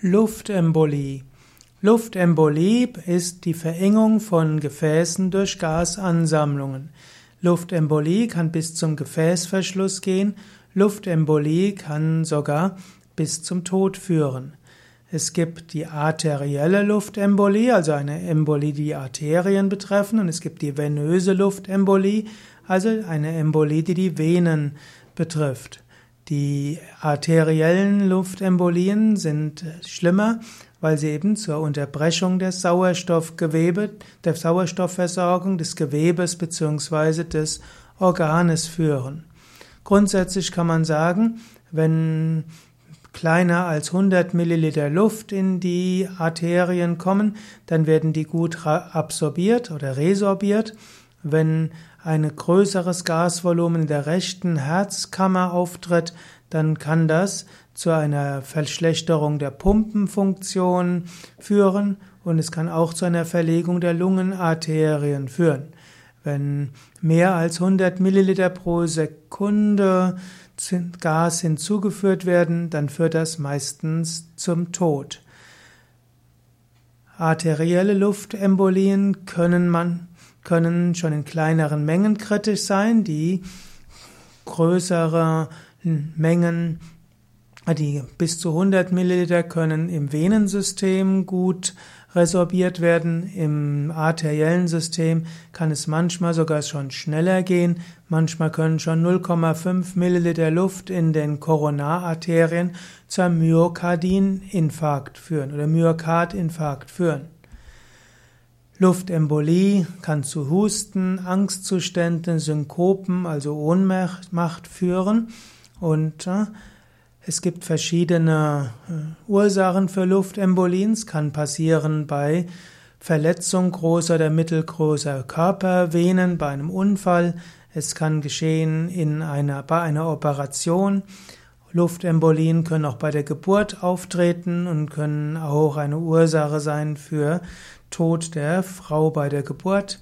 Luftembolie. Luftembolie ist die Verengung von Gefäßen durch Gasansammlungen. Luftembolie kann bis zum Gefäßverschluss gehen. Luftembolie kann sogar bis zum Tod führen. Es gibt die arterielle Luftembolie, also eine Embolie, die Arterien betreffen, und es gibt die venöse Luftembolie, also eine Embolie, die die Venen betrifft. Die arteriellen Luftembolien sind schlimmer, weil sie eben zur Unterbrechung der Sauerstoffgewebe, der Sauerstoffversorgung des Gewebes bzw. des Organes führen. Grundsätzlich kann man sagen, wenn kleiner als 100 Milliliter Luft in die Arterien kommen, dann werden die gut absorbiert oder resorbiert. Wenn ein größeres Gasvolumen in der rechten Herzkammer auftritt, dann kann das zu einer Verschlechterung der Pumpenfunktion führen und es kann auch zu einer Verlegung der Lungenarterien führen. Wenn mehr als 100 Milliliter pro Sekunde Gas hinzugeführt werden, dann führt das meistens zum Tod. Arterielle Luftembolien können man können schon in kleineren Mengen kritisch sein, die größere Mengen, die bis zu 100 Milliliter können im Venensystem gut resorbiert werden. Im arteriellen System kann es manchmal sogar schon schneller gehen. Manchmal können schon 0,5 Milliliter Luft in den Koronararterien zu einem Myokardinfarkt führen oder Myokardinfarkt führen. Luftembolie kann zu Husten, Angstzuständen, Synkopen, also Ohnmacht führen und äh, es gibt verschiedene äh, Ursachen für Luftembolien. Es kann passieren bei Verletzung großer oder mittelgroßer Körpervenen, bei einem Unfall. Es kann geschehen in einer, bei einer Operation. Luftembolien können auch bei der Geburt auftreten und können auch eine Ursache sein für Tod der Frau bei der Geburt.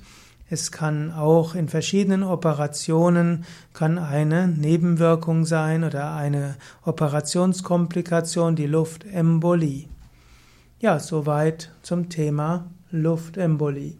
Es kann auch in verschiedenen Operationen kann eine Nebenwirkung sein oder eine Operationskomplikation, die Luftembolie. Ja, soweit zum Thema Luftembolie.